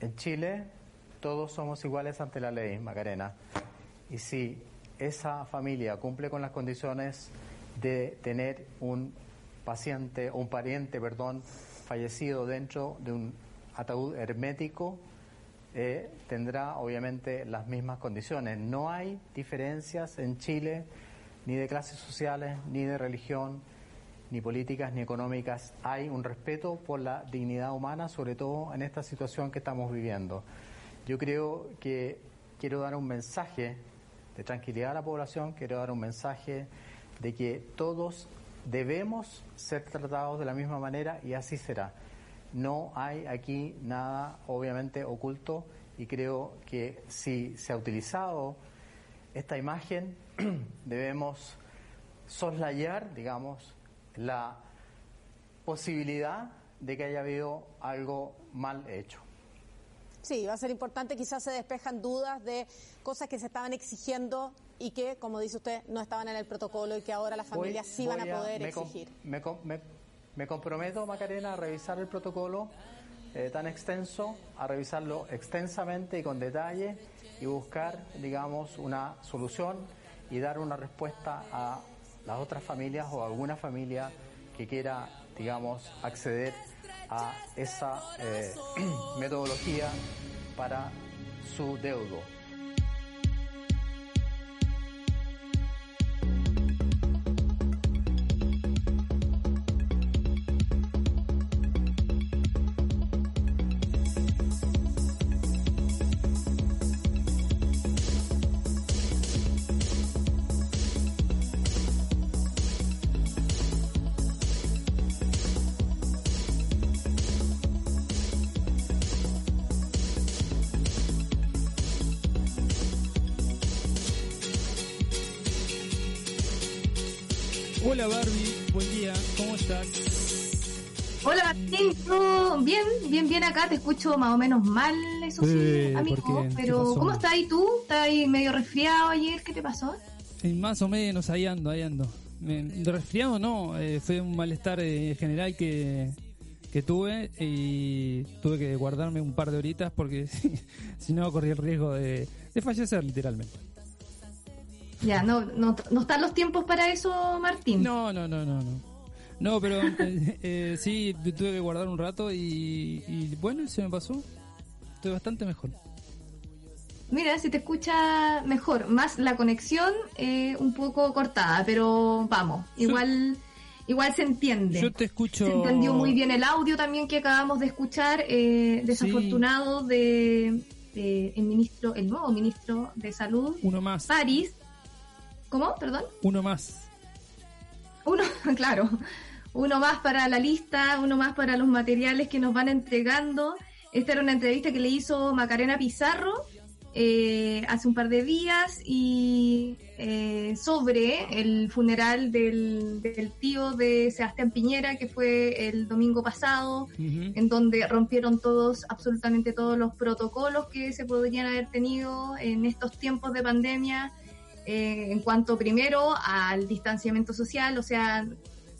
en Chile todos somos iguales ante la ley, Macarena. Y si esa familia cumple con las condiciones de tener un paciente un pariente, perdón, fallecido dentro de un ataúd hermético, eh, tendrá obviamente las mismas condiciones. No hay diferencias en Chile ni de clases sociales, ni de religión, ni políticas, ni económicas. Hay un respeto por la dignidad humana, sobre todo en esta situación que estamos viviendo. Yo creo que quiero dar un mensaje de tranquilidad a la población, quiero dar un mensaje de que todos debemos ser tratados de la misma manera y así será. No hay aquí nada obviamente oculto y creo que si se ha utilizado esta imagen debemos soslayar, digamos, la posibilidad de que haya habido algo mal hecho. Sí, va a ser importante, quizás se despejan dudas de cosas que se estaban exigiendo y que, como dice usted, no estaban en el protocolo y que ahora las familias sí van a poder exigir. Me, comprometo, Macarena, a revisar el protocolo eh, tan extenso, a revisarlo extensamente y con detalle y buscar, digamos, una solución y dar una respuesta a las otras familias o alguna familia que quiera, digamos, acceder a esa eh, metodología para su deudo. Hola Barbie, buen día, ¿cómo estás? Hola Martín, bien, bien, bien acá, te escucho más o menos mal, eso sí, eh, amigo, pero ¿cómo estás ahí tú? ¿Estás ahí medio resfriado ayer? ¿Qué te pasó? más o menos, ahí ando, ahí ando. De resfriado no, eh, fue un malestar eh, general que, que tuve y tuve que guardarme un par de horitas porque si no corría el riesgo de, de fallecer literalmente. Ya, no, no, no están los tiempos para eso, Martín. No, no, no, no, no. No, pero eh, eh, sí, tuve que guardar un rato y, bueno, se me pasó. Estoy bastante mejor. Mira, si te escucha mejor, más la conexión eh, un poco cortada, pero vamos, igual igual se entiende. Yo te escucho. Se entendió muy bien el audio también que acabamos de escuchar, eh, desafortunado de, de, el ministro, el nuevo ministro de salud, uno más, París, ¿Cómo? Perdón. Uno más. Uno, claro. Uno más para la lista, uno más para los materiales que nos van entregando. Esta era una entrevista que le hizo Macarena Pizarro eh, hace un par de días y eh, sobre el funeral del, tío de Sebastián Piñera que fue el domingo pasado, en donde rompieron todos, absolutamente todos los protocolos que se podrían haber tenido en estos tiempos de pandemia eh, en cuanto primero al distanciamiento social, o sea,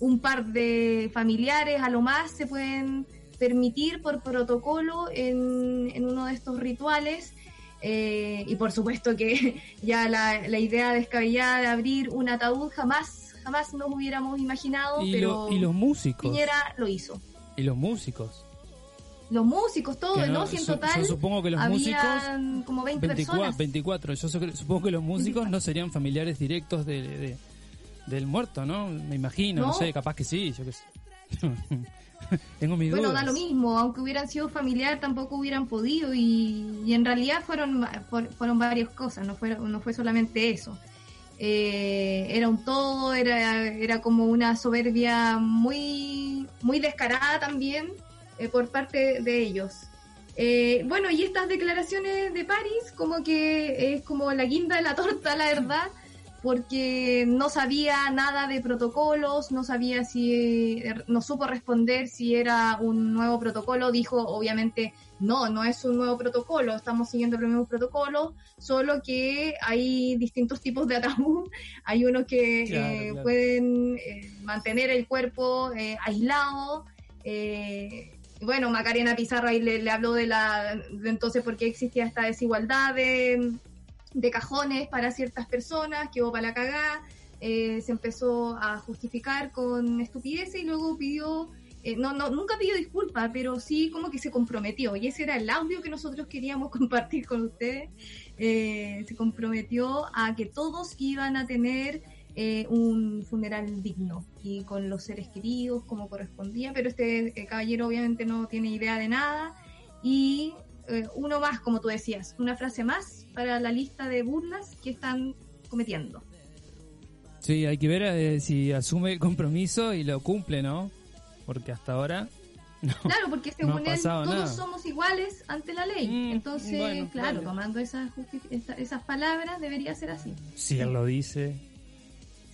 un par de familiares a lo más se pueden permitir por protocolo en, en uno de estos rituales. Eh, y por supuesto que ya la, la, idea descabellada de abrir un ataúd jamás, jamás nos hubiéramos imaginado, ¿Y pero y los músicos. Piñera lo hizo. Y los músicos los músicos, todo, ¿no? Si en total. Yo supongo que los músicos. como 20 24, personas. 24. Yo supongo que los músicos no serían familiares directos de, del muerto, ¿no? Me imagino, no, sé, capaz que sí, yo qué sé. Tengo mi dudas. Bueno, da lo mismo, aunque hubieran sido familiares tampoco hubieran podido y, y en realidad fueron, fueron varias cosas, no fue, no fue solamente eso. Eh, era un todo, era, era como una soberbia muy, muy descarada también eh, por parte de ellos. Eh, bueno, y estas declaraciones de París, como que es como la guinda de la torta, la verdad, porque no sabía nada de protocolos, no sabía si, eh, no supo responder si era un nuevo protocolo, dijo obviamente no, no es un nuevo protocolo, estamos siguiendo los mismos protocolos, solo que hay distintos tipos de ataúd, hay unos que pueden mantener el cuerpo aislado, eh, bueno, Macarena Pizarro ahí le, habló de la entonces por qué existía esta desigualdad de, de cajones para ciertas personas, que hubo para la cagada, eh, se empezó a justificar con estupideces y luego pidió, eh, no, no, nunca pidió disculpas, pero sí como que se comprometió, y ese era el audio que nosotros queríamos compartir con ustedes, eh, se comprometió a que todos iban a tener un funeral digno y con los seres queridos como correspondía, pero este caballero obviamente no tiene idea de nada y uno más, como tú decías, una frase más para la lista de burlas que están cometiendo. Sí, hay que ver eh, si asume el compromiso y lo cumple, ¿no? Porque hasta ahora... claro, porque según él todos somos iguales ante la ley. Mm, Entonces, claro, tomando esas, esas palabras debería ser así. Si él lo dice.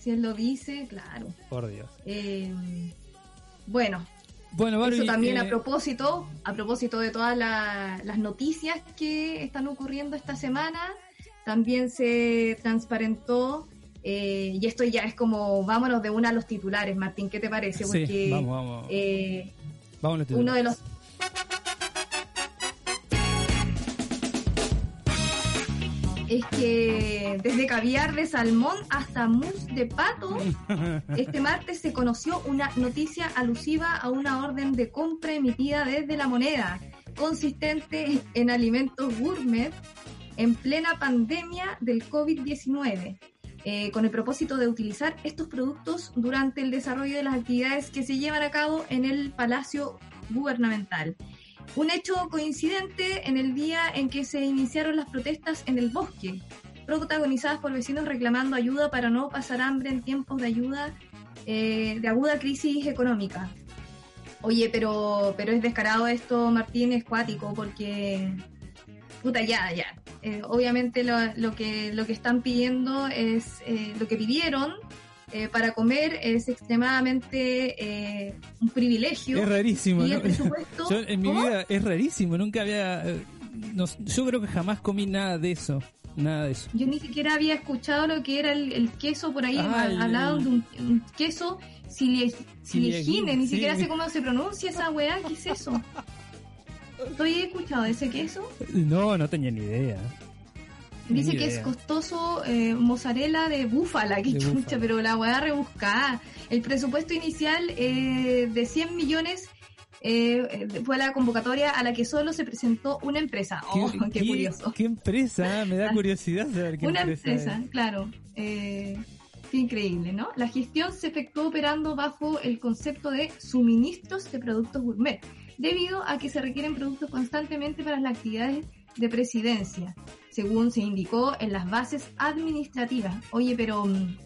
Si él lo dice, claro. Por Dios. Eh, bueno, bueno, Eso también a eh, propósito, a propósito de todas las noticias que están ocurriendo esta semana, también se transparentó eh, y esto ya es como, vámonos de una a los titulares, Martín, ¿qué te parece? Porque vamos, vamos. Eh, uno de los... Es que desde caviar de salmón hasta mousse de pato, este martes se conoció una noticia alusiva a una orden de compra emitida desde la moneda, consistente en alimentos gourmet en plena pandemia del COVID-19 eh, con el propósito de utilizar estos productos durante el desarrollo de las actividades que se llevan a cabo en el Palacio Gubernamental. Un hecho coincidente en el día en que se iniciaron las protestas en el bosque, protagonizadas por vecinos reclamando ayuda para no pasar hambre en tiempos de ayuda eh, de aguda crisis económica. Oye, pero, pero es descarado esto, Martín, es cuático, porque puta, ya, ya. Eh, obviamente lo, lo, que, lo que están pidiendo es, eh, lo que pidieron eh, para comer es extremadamente un privilegio. Es rarísimo, ¿no? yo, en mi vida es rarísimo, nunca había... yo creo que jamás comí nada de eso. Nada de eso. Yo ni siquiera había escuchado lo que era el, queso por ahí, hablado de un, queso silegine, ni siquiera sé cómo se pronuncia esa weá, ¿qué es eso? ¿Tú has escuchado de ese queso? No, no tenía ni idea. Dice que es costoso eh, mozzarella de búfala, que chucha, pero la voy a rebuscar. El presupuesto inicial eh, de 100 millones eh, fue la convocatoria a la que solo se presentó una empresa. Oh, qué, curioso. ¿Qué empresa? Me da curiosidad saber qué una empresa. claro. Eh, qué increíble, ¿no? La gestión se efectuó operando bajo el concepto de suministros de productos gourmet debido a que se requieren productos constantemente para las actividades de presidencia, según se indicó en las bases administrativas. Oye, pero mm,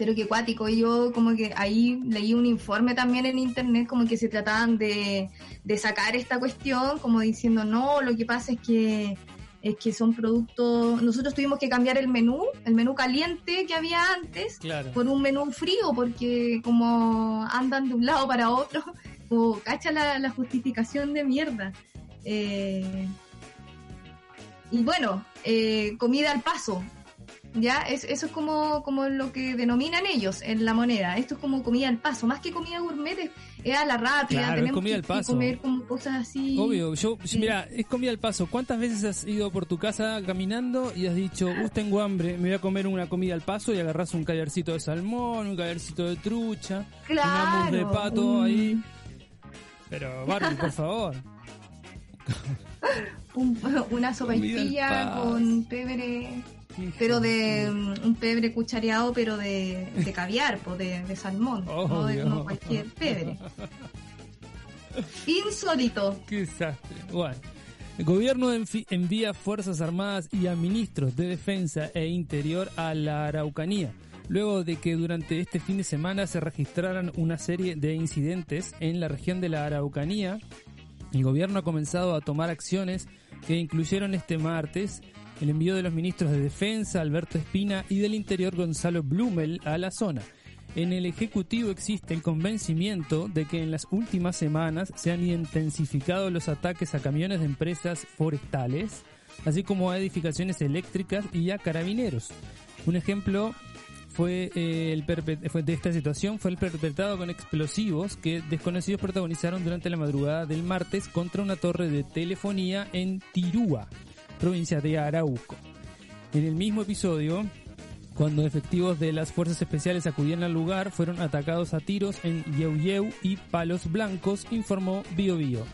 pero qué cuático, yo como que ahí leí un informe también en internet como que se trataban de, de sacar esta cuestión, como diciendo, no, lo que pasa es que es que son productos, nosotros tuvimos que cambiar el menú, el menú caliente que había antes, por un menú frío, porque como andan de un lado para otro, o cacha la, justificación de mierda. Eh, y bueno, eh, comida al paso. Ya, es, eso es como, como lo que denominan ellos en la moneda. Esto es como comida al paso, más que comida gourmet, es, a la rápida. tenemos comida al paso. comer como cosas así. Obvio, yo, mira, es comida al paso. ¿Cuántas veces has ido por tu casa caminando y has dicho, uh, tengo hambre, me voy a comer una comida al paso y agarras un callarcito de salmón, un callarcito de trucha, claro, de pato ahí? Pero, Barbie, por favor. una sopaipilla con pebre, pero de un pebre cuchareado, pero de, de caviar, pues de, salmón, no de cualquier pebre. Insólito. Qué desastre. Bueno. El gobierno envía Fuerzas Armadas y a ministros de Defensa e Interior a la Araucanía luego de que durante este fin de semana se registraran una serie de incidentes en la región de la Araucanía. El gobierno ha comenzado a tomar acciones que incluyeron este martes el envío de los ministros de Defensa, Alberto Espina, y del Interior, Gonzalo Blumel, a la zona. En el Ejecutivo existe el convencimiento de que en las últimas semanas se han intensificado los ataques a camiones de empresas forestales, así como a edificaciones eléctricas y a carabineros. Un ejemplo fue, eh, el de esta situación fue el perpetrado con explosivos que desconocidos protagonizaron durante la madrugada del martes contra una torre de telefonía en Tirúa, provincia de Arauco. En el mismo episodio, cuando efectivos de las fuerzas especiales acudían al lugar, fueron atacados a tiros en Yeu y Palos Blancos, informó Bio Bio.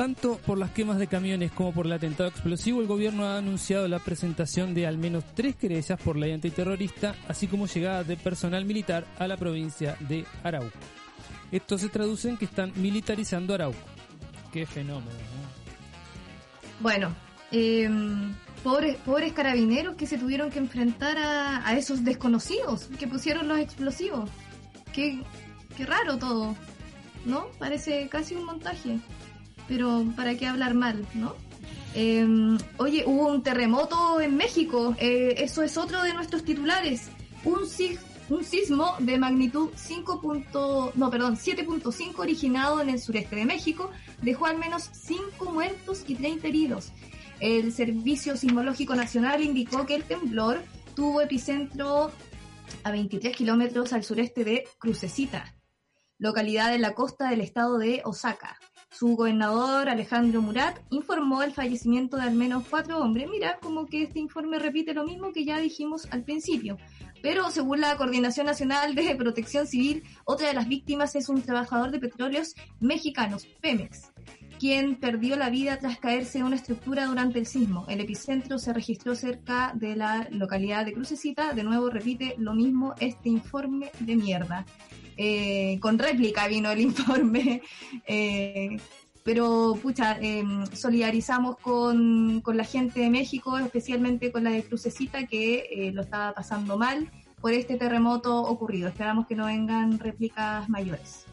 Tanto por las quemas de camiones como por el atentado explosivo, el gobierno ha anunciado la presentación de al menos tres querellas por ley antiterrorista, así como llegada de personal militar a la provincia de Arauco. Esto se traduce en que están militarizando Arauco. Qué fenómeno. Bueno, em, pobres, pobres carabineros que se tuvieron que enfrentar a, a esos desconocidos que pusieron los explosivos. Qué, qué raro todo, ¿no? Parece casi un montaje pero ¿para qué hablar mal, no? Em, oye, hubo un terremoto en México, eh, eso es otro de nuestros titulares. Un, sismo de magnitud 5. no, perdón, 7.5 originado en el sureste de México dejó al menos 5 muertos y 30 heridos. El Servicio Sismológico Nacional indicó que el temblor tuvo epicentro a 23 kilómetros al sureste de Crucecita, localidad en la costa del estado de Osaka. Su gobernador, Alejandro Murat, informó el fallecimiento de al menos cuatro hombres. Mira, como que este informe repite lo mismo que ya dijimos al principio. Pero según la Coordinación Nacional de Protección Civil, otra de las víctimas es un trabajador de petróleos mexicanos, Pemex, quien perdió la vida tras caerse en una estructura durante el sismo. El epicentro se registró cerca de la localidad de Crucecita. De nuevo repite lo mismo este informe de mierda. Eh, con réplica vino el informe. Eh, pero, pucha, em, solidarizamos con, la gente de México, especialmente con la de Crucecita, que eh, lo estaba pasando mal por este terremoto ocurrido. Esperamos que no vengan réplicas mayores.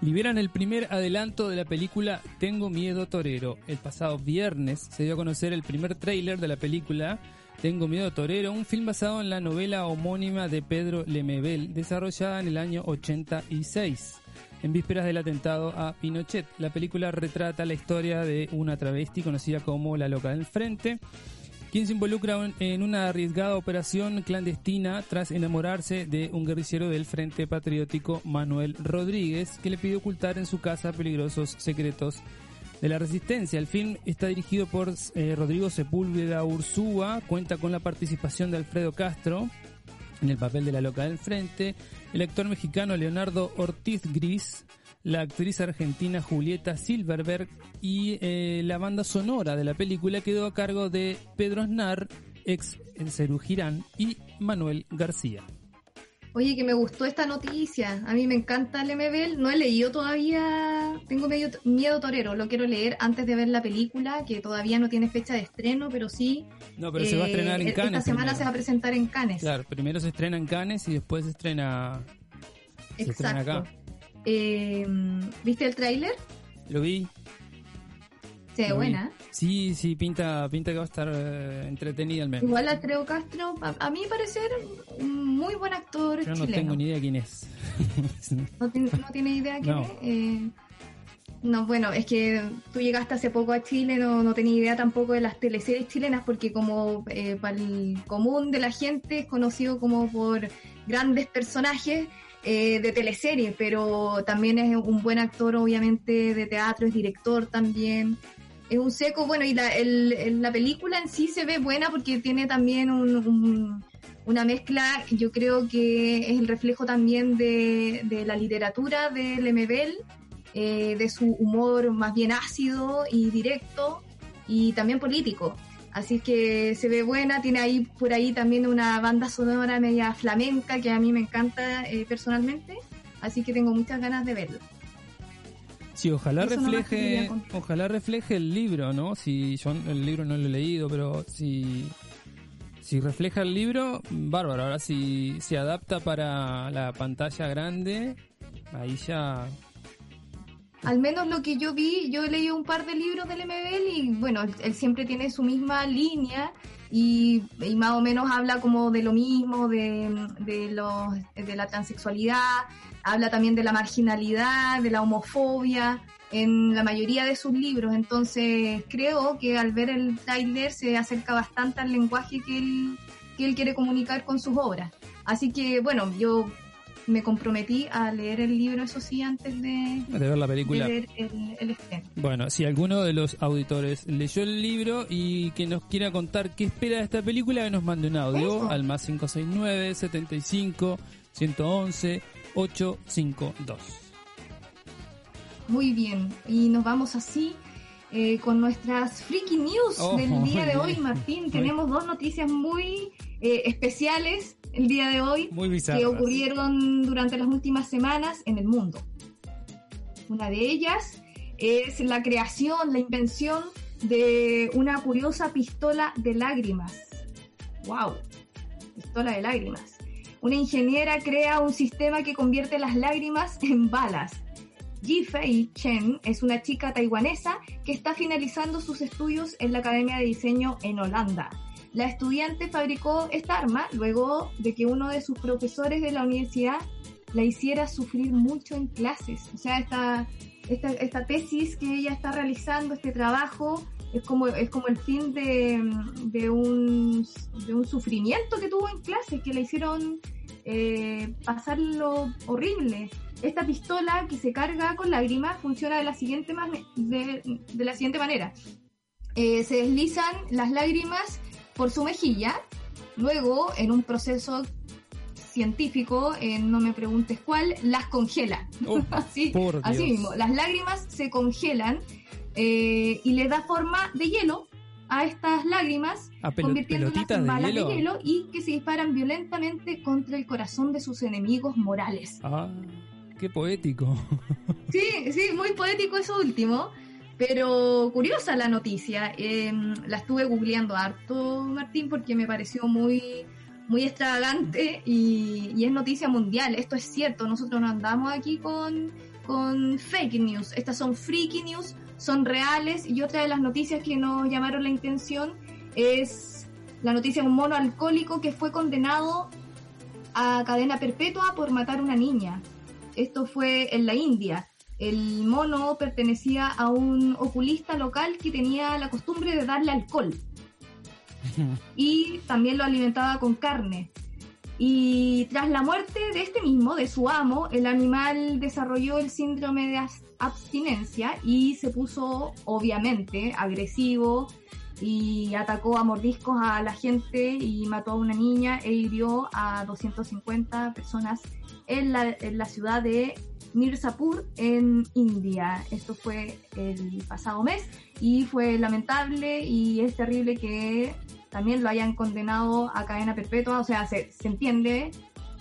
Liberan el primer adelanto de la película Tengo Miedo Torero. El pasado viernes se dio a conocer el primer tráiler de la película tengo miedo torero, un film basado en la novela homónima de Pedro Lemebel, desarrollada en el año 86, en vísperas del atentado a Pinochet. La película retrata la historia de una travesti conocida como la loca del frente, quien se involucra en una arriesgada operación clandestina tras enamorarse de un guerrillero del Frente Patriótico Manuel Rodríguez, que le pide ocultar en su casa peligrosos secretos de la Resistencia. El film está dirigido por eh, Rodrigo Sepúlveda Ursúa, cuenta con la participación de Alfredo Castro en el papel de la loca del frente, el actor mexicano Leonardo Ortiz Gris, la actriz argentina Julieta Silverberg y eh, la banda sonora de la película quedó a cargo de Pedro Snar, ex Cerú Girán y Manuel García. Oye, que me gustó esta noticia. A mí me encanta el MBL. No he leído todavía. Tengo medio miedo torero. Lo quiero leer antes de ver la película, que todavía no tiene fecha de estreno, pero sí. No, pero se va a estrenar en eh, Cannes. Esta semana se va a presentar en Cannes. Claro, primero se estrena en Cannes y después se estrena. Se estrena acá. Eh, ¿Viste el tráiler? Lo vi. Se buena. Sí, sí, pinta, pinta que va a estar eh, entretenida al menos. Igual Alfredo Castro, a, a, mí parecer un muy buen actor Yo no tengo ni idea quién es. no, tiene idea quién es. Eh, no, bueno, es que tú llegaste hace poco a Chile, no, no tenía idea tampoco de las teleseries chilenas, porque como eh, para el común de la gente es conocido como por grandes personajes eh, de teleseries, pero también es un buen actor, obviamente, de teatro, es director también es un seco, bueno, y la, el, la película en sí se ve buena porque tiene también un, una mezcla, yo creo que es el reflejo también de, de la literatura de Lemebel, eh, de su humor más bien ácido y directo y también político. Así que se ve buena, tiene ahí por ahí también una banda sonora media flamenca que a mí me encanta eh, personalmente, así que tengo muchas ganas de verla. Sí, ojalá refleje, ojalá refleje el libro, ¿no? Si yo el libro no lo he leído, pero si si refleja el libro, bárbaro. Ahora si se adapta para la pantalla grande, ahí ya al menos lo que yo vi, yo he leído un par de libros del MBL y bueno, él, siempre tiene su misma línea y, más o menos habla como de lo mismo, de, de, los, de la transexualidad, habla también de la marginalidad, de la homofobia en la mayoría de sus libros. Entonces creo que al ver el trailer se acerca bastante al lenguaje que él, que él quiere comunicar con sus obras. Así que, bueno, yo me comprometí a leer el libro, eso sí, antes de, ver la película. ver el, el estreno. Bueno, si alguno de los auditores leyó el libro y que nos quiera contar qué espera de esta película, que nos mande un audio Eso. al más 569 75 111 852. Muy bien, y nos vamos así eh, con nuestras freaky news Oh, del día de hoy. Martín. Tenemos dos noticias muy eh, especiales el día de hoy Muy que ocurrieron durante las últimas semanas en el mundo. Una de ellas es la creación, la invención de una curiosa pistola de lágrimas. ¡Wow! Pistola de lágrimas. Una ingeniera crea un sistema que convierte las lágrimas en balas. Ji-Fei Chen es una chica taiwanesa que está finalizando sus estudios en la Academia de Diseño en Holanda. La estudiante fabricó esta arma luego de que uno de sus profesores de la universidad la hiciera sufrir mucho en clases. O sea, esta, esta, esta tesis que ella está realizando, este trabajo, es como, es como el fin de, de, un, de un sufrimiento que tuvo en clases, que le hicieron eh, pasar lo horrible. Esta pistola que se carga con lágrimas funciona de la siguiente, de, de la siguiente manera. Eh, se deslizan las lágrimas por su mejilla, luego en un proceso científico, eh, no me preguntes cuál, las congela. Oh, así, así mismo, las lágrimas se congelan eh, y le da forma de hielo a estas lágrimas, A convirtiéndolas en de balas hielo. de hielo y que se disparan violentamente contra el corazón de sus enemigos morales. Ah, qué poético. Sí, sí, muy poético eso último, pero curiosa la noticia. Eh, la estuve googleando harto, Martín, porque me pareció muy, muy extravagante y, y es noticia mundial. Esto es cierto, nosotros no andamos aquí con, con fake news. Estas son freaky news, son reales. Y otra de las noticias que nos llamaron la intención es la noticia de un mono alcohólico que fue condenado a cadena perpetua por matar a una niña. Esto fue en la India. El mono pertenecía a un oculista local que tenía la costumbre de darle alcohol y también lo alimentaba con carne. Y tras la muerte de este mismo, de su amo, el animal desarrolló el síndrome de abstinencia y se puso, obviamente, agresivo y atacó a mordiscos a la gente y mató a una niña e hirió a 250 personas en la, ciudad de Mirzapur, en India. Esto fue el pasado mes y fue lamentable y es terrible que también lo hayan condenado a cadena perpetua. O sea, se, se entiende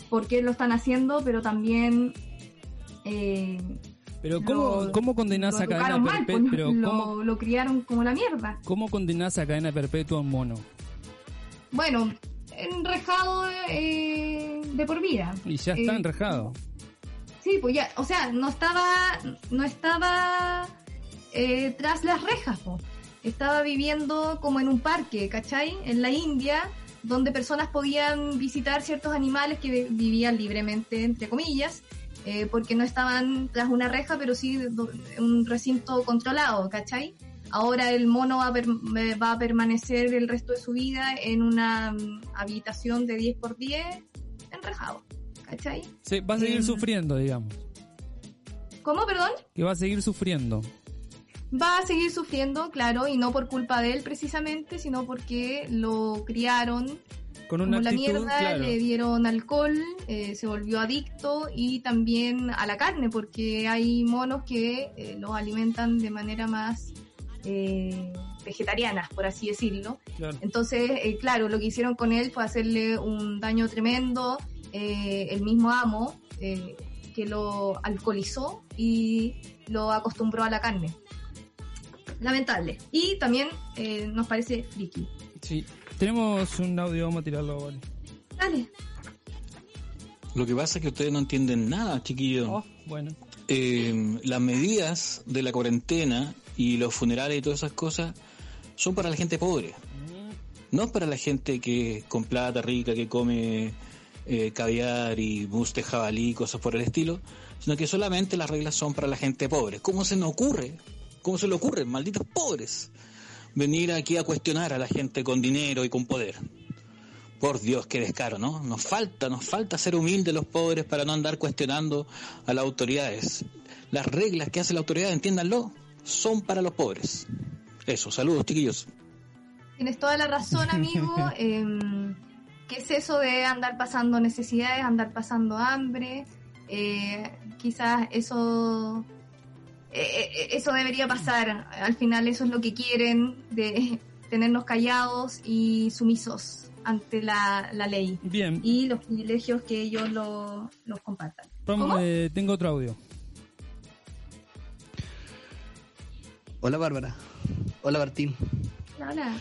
por qué lo están haciendo, pero también... eh, Pero ¿cómo, lo- cómo condenás a cadena perpetua? pues, lo, ¿cómo, lo criaron como la mierda. ¿cómo condenás a cadena perpetua a un mono? Bueno, enrejado eh, de por vida. Y ya está Eh, enrejado. Sí, pues ya, o sea, no estaba, no estaba eh, tras las rejas, po. estaba viviendo como en un parque, ¿cachai? En la India, donde personas podían visitar ciertos animales que vi- vivían libremente, entre comillas, eh, porque no estaban tras una reja, pero sí un recinto controlado, ¿cachai? Ahora el mono va a, per- va a permanecer el resto de su vida en una mm, habitación de 10 por 10 enrejado, ¿cachai? Sí, va a seguir em, sufriendo, digamos. ¿Cómo, perdón? Que va a seguir sufriendo. Va a seguir sufriendo, claro, y no por culpa de él precisamente, sino porque lo criaron Con como una la actitud, mierda, claro. le dieron alcohol, eh, se volvió adicto y también a la carne, porque hay monos que eh, los alimentan de manera más eh, vegetariana, por así decirlo. claro. Entonces, eh, claro, lo que hicieron con él fue hacerle un daño tremendo. eh, el mismo amo eh, que lo alcoholizó y lo acostumbró a la carne. Lamentable. Y también eh, nos parece friki. Sí. Tenemos un audio, vamos a tirarlo, vale. Dale. Lo que pasa es que ustedes no entienden nada, chiquillos. Oh, bueno. Eh, las medidas de la cuarentena y los funerales y todas esas cosas son para la gente pobre. No es para la gente que con plata rica, que come eh, caviar y de jabalí y cosas por el estilo, sino que solamente las reglas son para la gente pobre. ¿Cómo se nos ocurre? ¿Cómo se le ocurre, malditos pobres, venir aquí a cuestionar a la gente con dinero y con poder? Por Dios, qué descaro, ¿no? Nos falta, nos falta ser humildes los pobres para no andar cuestionando a las autoridades. Las reglas que hace la autoridad, entiéndanlo, son para los pobres. Eso, saludos, chiquillos. Tienes toda la razón, amigo. Em, ¿Qué es eso de andar pasando necesidades, andar pasando hambre? Eh, quizás eso eh, eh, eso debería pasar. Al final eso es lo que quieren, de tenernos callados y sumisos ante la, ley. Bien. Y los privilegios que ellos lo, los compartan. tengo otro audio. Hola Bárbara. Hola Martín. Hola.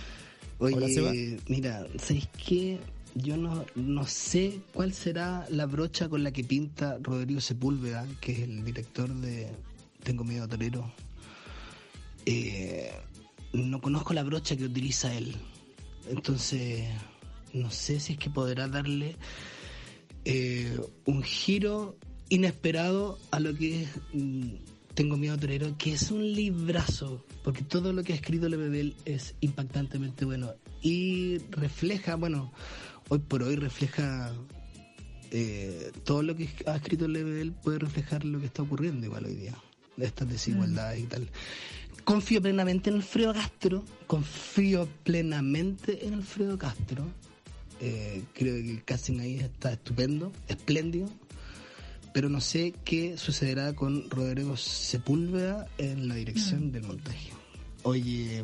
Oye, mira, ¿sabéis qué? Yo no, no sé cuál será la brocha con la que pinta Rodrigo Sepúlveda, que es el director de Tengo Miedo a Torero. Eh, no conozco la brocha que utiliza él. Entonces, no sé si es que podrá darle eh, un giro inesperado a lo que es mm, Tengo Miedo a Torero, que es un librazo, porque todo lo que ha escrito Lebebel es impactantemente bueno y refleja, bueno, hoy por hoy refleja eh, todo lo que ha escrito Lebel puede reflejar lo que está ocurriendo igual hoy día, de estas desigualdades y tal. Confío plenamente en Alfredo Castro, confío plenamente en Alfredo Castro. Eh, creo que el casting ahí está estupendo, espléndido, pero no sé qué sucederá con Rodrigo Sepúlveda en la dirección mm. del montaje. Oye,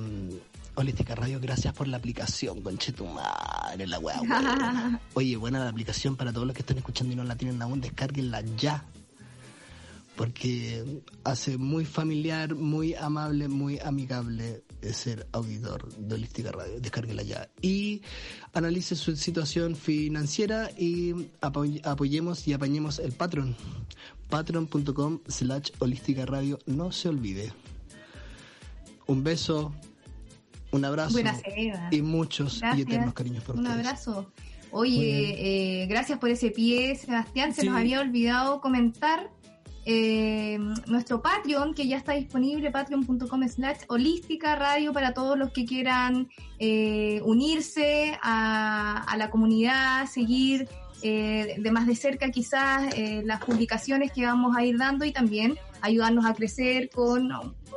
Holística Radio, gracias por la aplicación, conchetumare, la weá, Oye, buena la aplicación para todos los que están escuchando y no la tienen aún, descarguenla ya. Porque hace muy familiar, muy amable, muy amigable ser auditor de Holística Radio. Descárguela ya. Y analice su situación financiera y apoyemos y apañemos el Patreon. Patreon.com slash holística radio. No se olvide. Un beso, un abrazo y muchos y eternos cariños por Un abrazo. Oye, eh, gracias por ese pie, Sebastián. Se nos había olvidado comentar eh, nuestro Patreon, que ya está disponible, patreon.com slash holística radio para todos los que quieran eh, unirse a, la comunidad, seguir de más de cerca quizás las publicaciones que vamos a ir dando y también ayudarnos a crecer con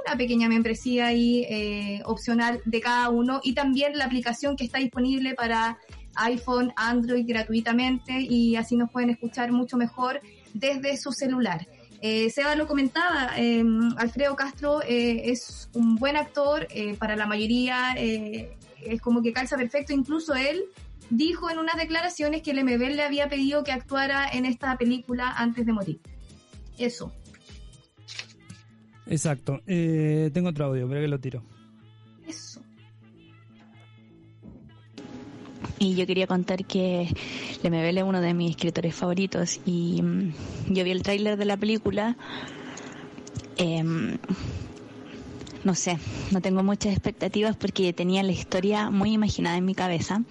una pequeña membresía ahí eh, opcional de cada uno y también la aplicación que está disponible para iPhone, Android gratuitamente y así nos pueden escuchar mucho mejor desde su celular. Eh, Seba lo comentaba, em, Alfredo Castro eh, es un buen actor, eh, para la mayoría es como que calza perfecto, incluso él dijo en unas declaraciones que el MBL le había pedido que actuara en esta película antes de morir. Eso, Exacto. Tengo otro audio, pero que lo tiro. Y yo quería contar que Lemebel es uno de mis escritores favoritos y mm, yo vi el tráiler de la película. Em, no sé, no tengo muchas expectativas porque tenía la historia muy imaginada en mi cabeza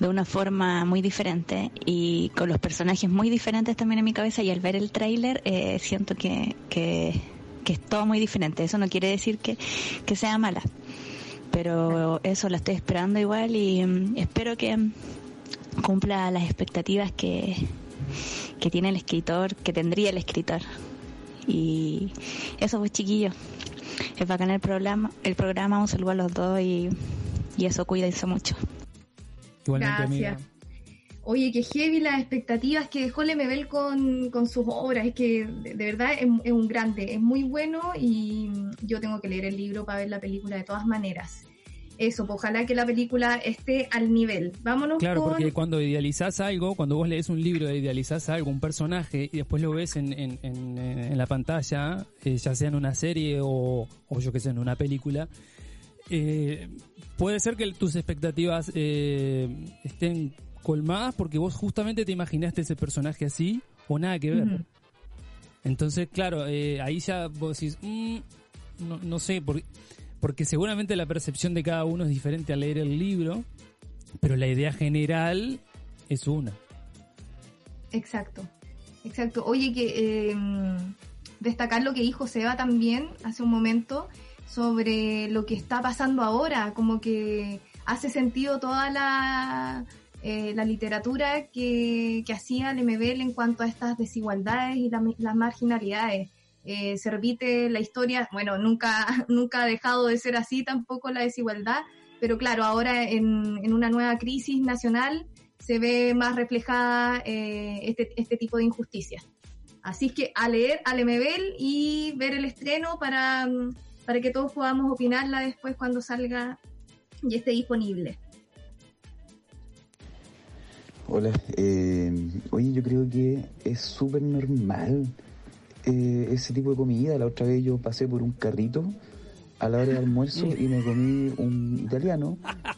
de una forma muy diferente y con los personajes muy diferentes también en mi cabeza y al ver el tráiler eh, siento que, que que es todo muy diferente. Eso no quiere decir que, sea mala, pero eso la estoy esperando igual y mm, espero que cumpla las expectativas que, que tiene el escritor, que tendría el escritor. Y eso pues chiquillo. Es bacán el programa, el programa, un saludo a los dos y, y eso cuídense mucho. Gracias. Oye, qué heavy las expectativas que dejó Lemebel con, con sus obras. Es que de, verdad es, un grande, es muy bueno y yo tengo que leer el libro para ver la película de todas maneras. Eso, pues, ojalá que la película esté al nivel. Vámonos Claro, porque cuando idealizás algo, cuando vos lees un libro e idealizás algo, un personaje, y después lo ves en, en, en, la pantalla, eh, ya sea en una serie o, o yo que sé, en una película, eh, puede ser que tus expectativas eh, estén colmadas porque vos justamente te imaginaste ese personaje así o nada que ver. Entonces, claro, eh, ahí ya vos decís, mm, no, no, sé, porque, porque seguramente la percepción de cada uno es diferente al leer el libro, pero la idea general es una. Exacto, exacto. Oye, que em, destacar lo que dijo Seba también hace un momento sobre lo que está pasando ahora, como que hace sentido toda la eh, la literatura que, que hacía Lemebel en cuanto a estas desigualdades y las marginalidades. Eh, se repite la historia, bueno, nunca, nunca ha dejado de ser así tampoco la desigualdad, pero claro, ahora en, en una nueva crisis nacional se ve más reflejada eh, este, este tipo de injusticias. Así que a leer a Lemebel y ver el estreno para, para que todos podamos opinarla después cuando salga y esté disponible. Hola, eh, oye, yo creo que es súper normal eh, ese tipo de comida. La otra vez yo pasé por un carrito a la hora de almuerzo y me comí un italiano,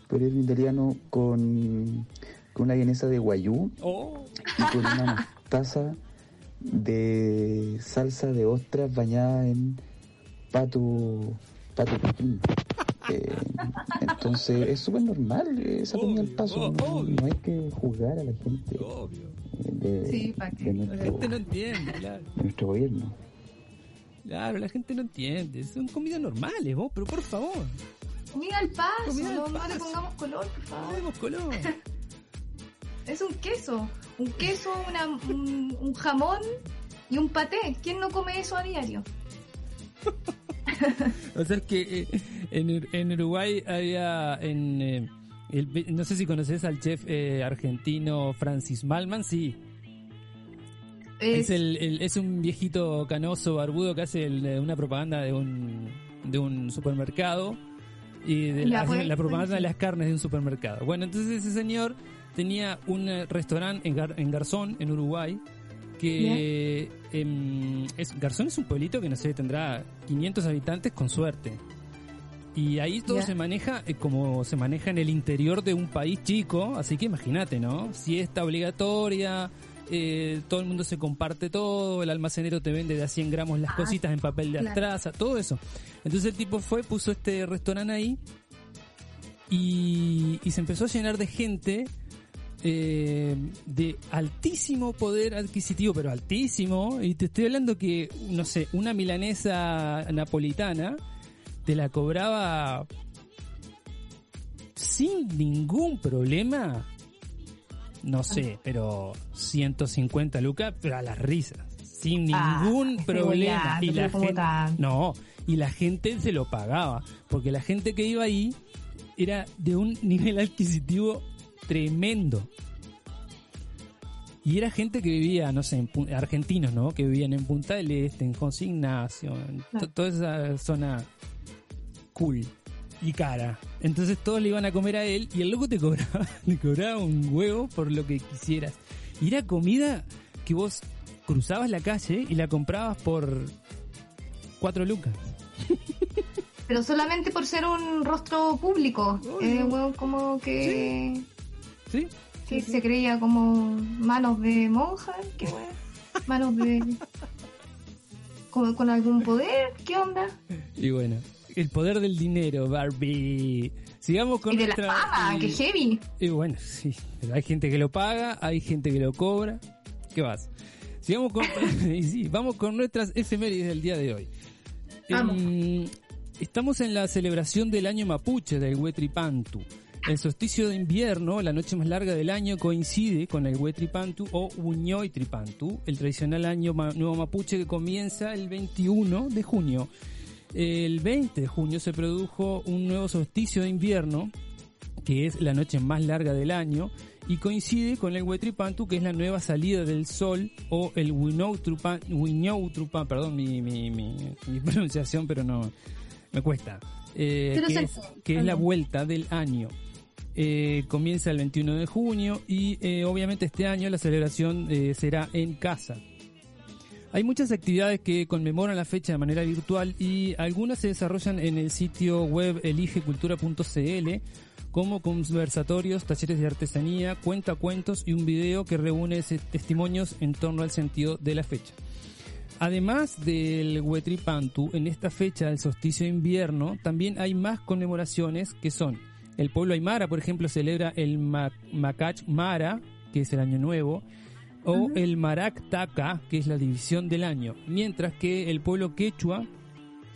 pero es un italiano con, con una vienesa de guayú Oh. y con una mostaza de salsa de ostras bañada en pato, pato piquín. Eh, entonces es súper normal esa comida al Obvio, paso. o- No, no hay que juzgar a la gente Obvio. de, Sí, ¿pa' qué? de La gente no entiende, claro. de nuestro gobierno. Claro, la gente no entiende. Son comidas normales, vos, pero por favor. Comida al paso, Comida al no, no le paso. pongamos color, por favor. Demos color. Es un queso, un queso, una- un, un jamón y un paté. ¿Quién no come eso a diario? O sea, es que eh, en, en Uruguay había en eh, el- no sé si conoces al chef eh, argentino Francis Malman, sí. Es, Es, el, el- es un viejito canoso barbudo que hace el- eh, una propaganda de un, de un supermercado y de la, pues, la propaganda de las carnes de un supermercado. Bueno, entonces ese señor tenía un eh, restaurante en, Gar- en Garzón, en Uruguay, que em, es Garzón es un pueblito que no sé, tendrá 500 habitantes con suerte. Y ahí todo se maneja eh, como se maneja en el interior de un país chico, así que imagínate, ¿no? Siesta obligatoria, eh, todo el mundo se comparte todo, el almacenero te vende de a 100 gramos las Ah, cositas en papel de claro. astraza, todo eso. Entonces el tipo fue, puso este restaurante ahí y, y se empezó a llenar de gente eh, de altísimo poder adquisitivo, pero altísimo. Y te estoy hablando que, no sé, una milanesa napolitana te la cobraba sin ningún problema. No sé, pero 150 lucas, pero a las risas. Sin Ah, ningún problema. Y la pero ¿cómo gente, no, y la gente se lo pagaba. Porque la gente que iba ahí era de un nivel adquisitivo tremendo. Y era gente que vivía, no sé, en argentinos, ¿no? Que vivían en Punta del Este, en José Ignacio, en to- toda esa zona cool y cara. Entonces todos le iban a comer a él y el loco te cobraba, te cobraba un huevo por lo que quisieras. Y era comida que vos cruzabas la calle y la comprabas por cuatro lucas. pero solamente por ser un rostro público. Eh, weón, como que, ¿Sí? Que se creía como manos de monja. ¿Qué weón? Manos de. Con algún poder. ¿Qué onda? Y bueno, el poder del dinero, Barbie. Sigamos con Y de la nuestra... fama, y- que heavy. Y bueno, sí, pero hay gente que lo paga, hay gente que lo cobra. ¿Qué vas? Sigamos con, y sí, vamos con nuestras efemérides del día de hoy. Vamos. Em, estamos en la celebración del año mapuche del Huetripantu. El solsticio de invierno, la noche más larga del año, coincide con el Huetripantu o Uñoy Tripantu, el tradicional año nuevo mapuche que comienza el 21 de junio. El 20 de junio se produjo un nuevo solsticio de invierno, que es la noche más larga del año, y coincide con el Huetripantu, que es la nueva salida del sol, o el Winautrupan, perdón mi, mi, mi, mi pronunciación, pero no, me cuesta, eh, es, que es la vuelta del año. Eh, comienza el 21 de junio y eh, obviamente este año la celebración eh, será en casa. Hay muchas actividades que conmemoran la fecha de manera virtual y algunas se desarrollan en el sitio web eligecultura.cl como conversatorios, talleres de artesanía, cuentacuentos y un video que reúne testimonios en torno al sentido de la fecha. Además del Huetripantu, en esta fecha del solsticio de invierno, también hay más conmemoraciones que son el pueblo Aymara, por ejemplo, celebra el Ma- Macach Mara, que es el año nuevo, o el Marac Taca, que es la división del año, mientras que el pueblo quechua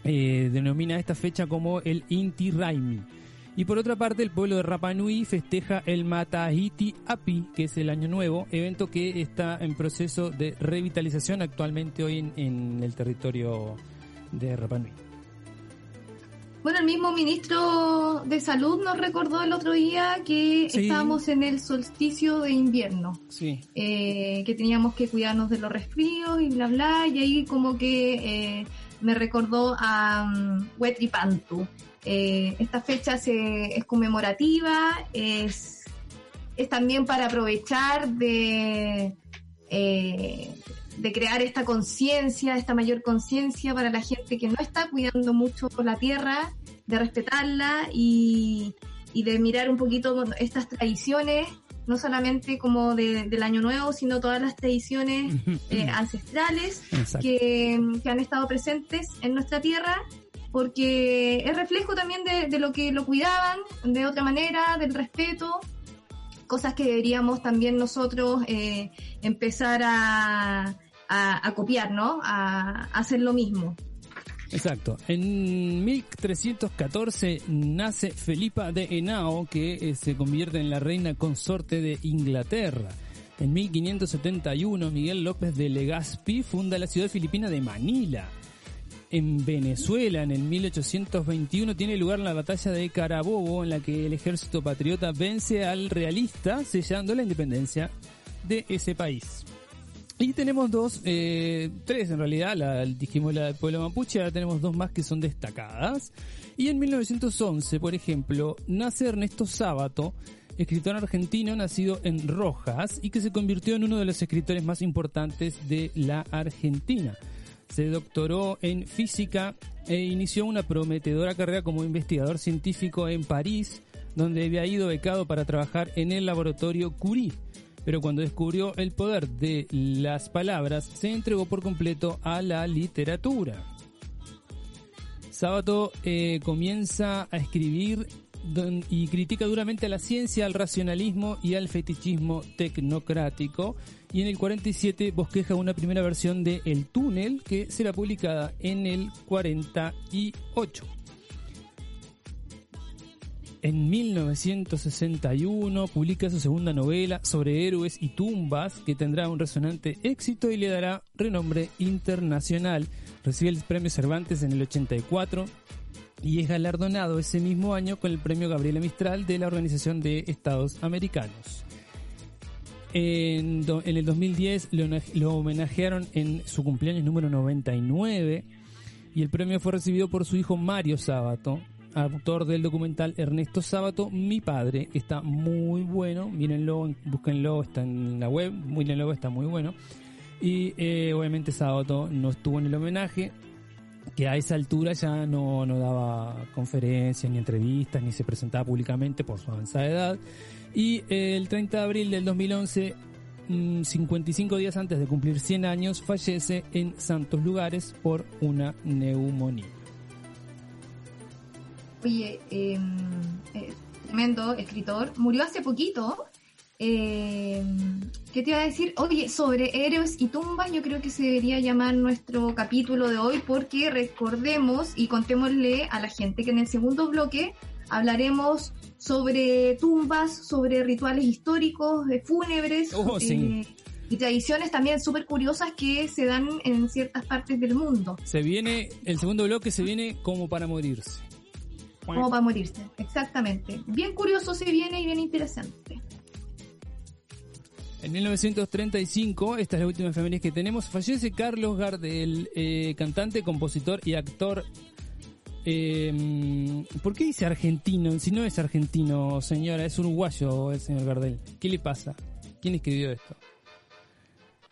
eh, denomina esta fecha como el Inti Raimi. Y por otra parte, el pueblo de Rapa Nui festeja el Matahiti Api, que es el Año Nuevo, evento que está en proceso de revitalización actualmente hoy en, en el territorio de Rapa Nui. Bueno, el mismo ministro de Salud nos recordó el otro día que Sí. estábamos en el solsticio de invierno, Sí, eh, que teníamos que cuidarnos de los resfríos y bla, bla, y ahí como que eh, me recordó a um, Huetripantu. Eh, esta fecha se, es conmemorativa, es, es también para aprovechar de, eh, de crear esta conciencia, esta mayor conciencia para la gente que no está cuidando mucho la tierra, de respetarla y, y de mirar un poquito estas tradiciones, no solamente como de- del Año Nuevo, sino todas las tradiciones eh, ancestrales que, que han estado presentes en nuestra tierra, porque es reflejo también de, de lo que lo cuidaban de otra manera, del respeto, cosas que deberíamos también nosotros eh, empezar a, a, copiar, ¿no? A, a hacer lo mismo. Exacto. En 1314 nace Felipa de Henao, que eh, se convierte en la reina consorte de Inglaterra. En 1571, Miguel López de Legazpi funda la ciudad filipina de Manila. En Venezuela, en el 1821, tiene lugar la batalla de Carabobo, en la que el ejército patriota vence al realista, sellando la independencia de ese país. Y tenemos dos, eh, tres en realidad, la, dijimos la del pueblo mapuche, ahora tenemos dos más que son destacadas. Y en 1911, por ejemplo, nace Ernesto Sábato, escritor argentino nacido en Rojas y que se convirtió en uno de los escritores más importantes de la Argentina. Se doctoró en física e inició una prometedora carrera como investigador científico en París, donde había ido becado para trabajar en el laboratorio Curie pero cuando descubrió el poder de las palabras, se entregó por completo a la literatura. Sábato eh, comienza a escribir y critica duramente a la ciencia, al racionalismo y al fetichismo tecnocrático. Y en el 47 bosqueja una primera versión de El túnel que será publicada en el 48. En 1961 publica su segunda novela sobre héroes y tumbas que tendrá un resonante éxito y le dará renombre internacional. Recibe el premio Cervantes en el 84 y es galardonado ese mismo año con el premio Gabriela Mistral de la Organización de Estados Americanos. En, el 2010 lo, hona- lo homenajearon en su cumpleaños número 99 y el premio fue recibido por su hijo Mario Sábato, autor del documental Ernesto Sábato, Mi Padre. Está muy bueno, mírenlo, búsquenlo, está en la web, mírenlo, está muy bueno. Y eh, obviamente Sábato no estuvo en el homenaje, que a esa altura ya no, no daba conferencias ni entrevistas, ni se presentaba públicamente por su avanzada edad. Y eh, el 30 de abril del 2011, mm, 55 días antes de cumplir 100 años, fallece en Santos Lugares por una neumonía. Oye, eh, eh, tremendo escritor, murió hace poquito. Eh, ¿Qué te iba a decir? Oye, sobre héroes y tumbas, yo creo que se debería llamar nuestro capítulo de hoy porque recordemos y contémosle a la gente que en el segundo bloque hablaremos sobre tumbas, sobre rituales históricos, de fúnebres Oh, sí. eh, y tradiciones también súper curiosas que se dan en ciertas partes del mundo. Se viene, el segundo bloque se viene como para morirse. Como para morirse, exactamente. Bien curioso se viene y bien interesante. En 1935, esta es la última efeméride que tenemos, fallece Carlos Gardel, eh, cantante, compositor y actor. Eh, ¿Por qué dice argentino? Si no es argentino, señora, es uruguayo el señor Gardel. ¿Qué le pasa? ¿Quién escribió esto?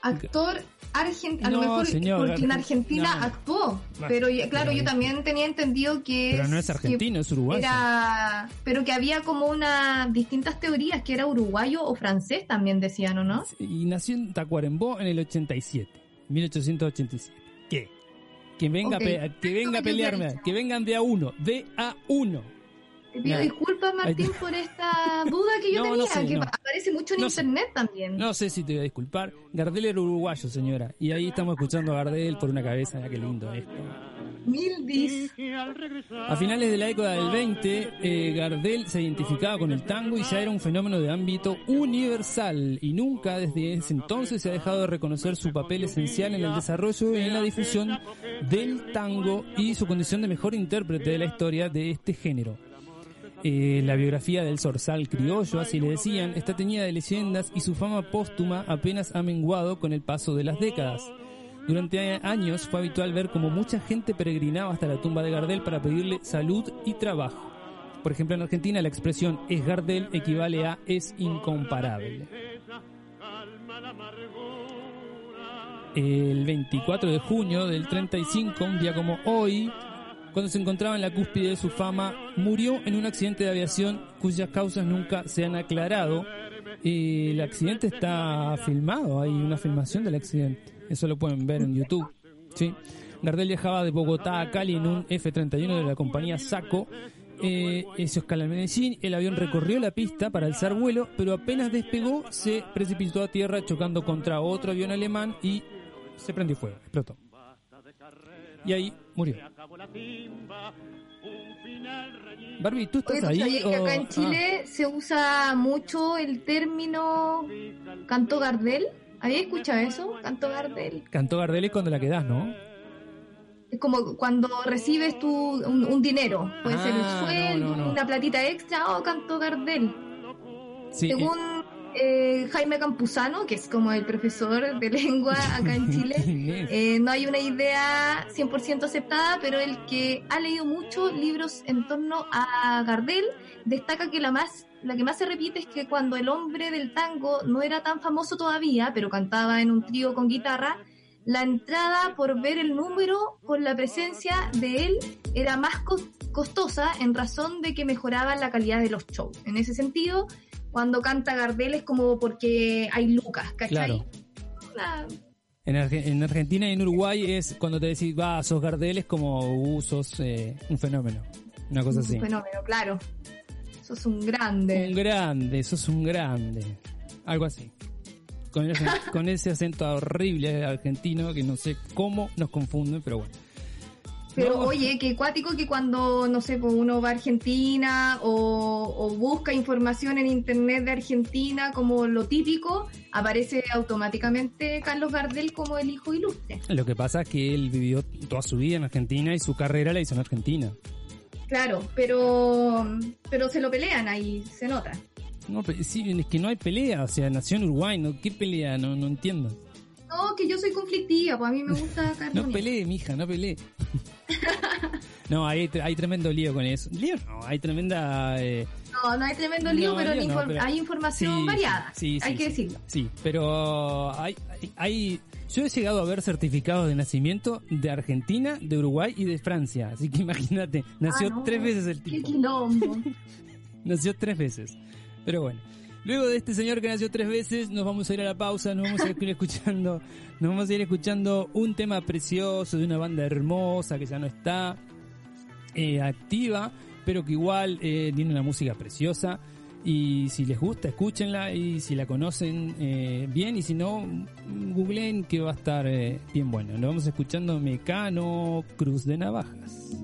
Actor argentino, a lo No, mejor señor, porque en Argen- Argentina no. actuó, pero claro, yo también tenía entendido que Pero no es argentino, es uruguayo. Era, pero que había como unas distintas teorías que era uruguayo o francés también decían, ¿o no? Y nació en Tacuarembó en el 87, 1887. ¿Qué? Que venga, pe- que venga a pelearme, que vengan de a uno, de a uno. Te pido Ya. disculpas, Martín, por esta duda que yo No, tenía, no sé, que no. aparece mucho en No sé. internet también. No sé si te voy a disculpar. Gardel era uruguayo, señora. Y ahí estamos escuchando a Gardel por una cabeza. Mira qué lindo esto. Mildis. A finales de la década del 20, eh, Gardel se identificaba con el tango y ya era un fenómeno de ámbito universal y nunca desde ese entonces se ha dejado de reconocer su papel esencial en el desarrollo y en la difusión del tango y su condición de mejor intérprete de la historia de este género. Eh, la biografía del zorzal criollo, así le decían, está teñida de leyendas y su fama póstuma apenas ha menguado con el paso de las décadas. Durante años fue habitual ver cómo mucha gente peregrinaba hasta la tumba de Gardel para pedirle salud y trabajo. Por ejemplo, en Argentina la expresión es Gardel equivale a es incomparable. El 24 de junio del 35, un día como hoy, cuando se encontraba en la cúspide de su fama, murió en un accidente de aviación cuyas causas nunca se han aclarado. Y el accidente está filmado, hay una filmación del accidente. Eso lo pueden ver en YouTube. ¿sí? Gardel viajaba de Bogotá a Cali en un F-31 de la compañía Saco. Eh, se escala en Medellín, el avión recorrió la pista para alzar vuelo, pero apenas despegó se precipitó a tierra chocando contra otro avión alemán y se prendió fuego, explotó. Y ahí murió. Barbie, ¿tú estás Oye, ¿tú ahí? que acá o- en Chile se usa mucho el término canto Gardel. ¿Habías escuchado eso? Canto Gardel. Ah, cantó Gardel es cuando la quedás, ¿no? Es como cuando recibes tu, un, un dinero. Puede ser el Ah, sueldo, no, no, no. una platita extra o canto Gardel. Sí, eh, Según eh, Jaime Campuzano, que es como el profesor de lengua acá en Chile, eh, no hay una idea 100% aceptada, pero el que ha leído muchos libros en torno a Gardel destaca que la más la que más se repite es que cuando el hombre del tango no era tan famoso todavía, pero cantaba en un trío con guitarra, la entrada por ver el número con la presencia de él era más cos- costosa en razón de que mejoraba la calidad de los shows. En ese sentido, cuando canta Gardel es como porque hay lucas, ¿cachai? Claro. En, Arge- en Argentina y en Uruguay es cuando te decís, va, sos Gardel, es como, uh, sos eh, un fenómeno. Una cosa así. Un fenómeno, claro. Sos un grande. Un grande, sos un grande. Algo así. Con, el- con ese acento horrible argentino que no sé cómo nos confunde, pero bueno. Pero No. oye, que cuático que cuando, no sé, pues uno va a Argentina o, o busca información en internet de Argentina como lo típico, aparece automáticamente Carlos Gardel como el hijo ilustre. Lo que pasa es que él vivió toda su vida en Argentina y su carrera la hizo en Argentina. Claro, pero, pero se lo pelean ahí, se nota. No, pero sí, es que no hay pelea, o sea, nació en Uruguay, ¿no? ¿Qué pelea? No, no entiendo. No, que yo soy conflictiva, pues a mí me gusta Carlos. No pelee, mija, no pelee. No, hay, hay tremendo lío con eso. Lío no, hay tremenda... eh, No, no hay tremendo lío, No, pero, lío la no, infor- pero- hay información sí, variada, sí, sí, hay que decirlo. Sí, pero hay, hay, Yo he llegado a ver certificados de nacimiento de Argentina, de Uruguay y de Francia. Así que imagínate, nació Ah, tres veces el Qué tipo. quilombo. Nació tres veces. Pero bueno. Luego de este señor que nació tres veces, nos vamos a ir a la pausa, nos vamos a ir escuchando, nos vamos a ir escuchando un tema precioso de una banda hermosa que ya no está eh, activa, pero que igual eh, tiene una música preciosa. Y si les gusta, escúchenla. Y si la conocen eh, bien, y si no, googleen que va a estar eh, bien bueno. Nos vamos escuchando Mecano Cruz de Navajas.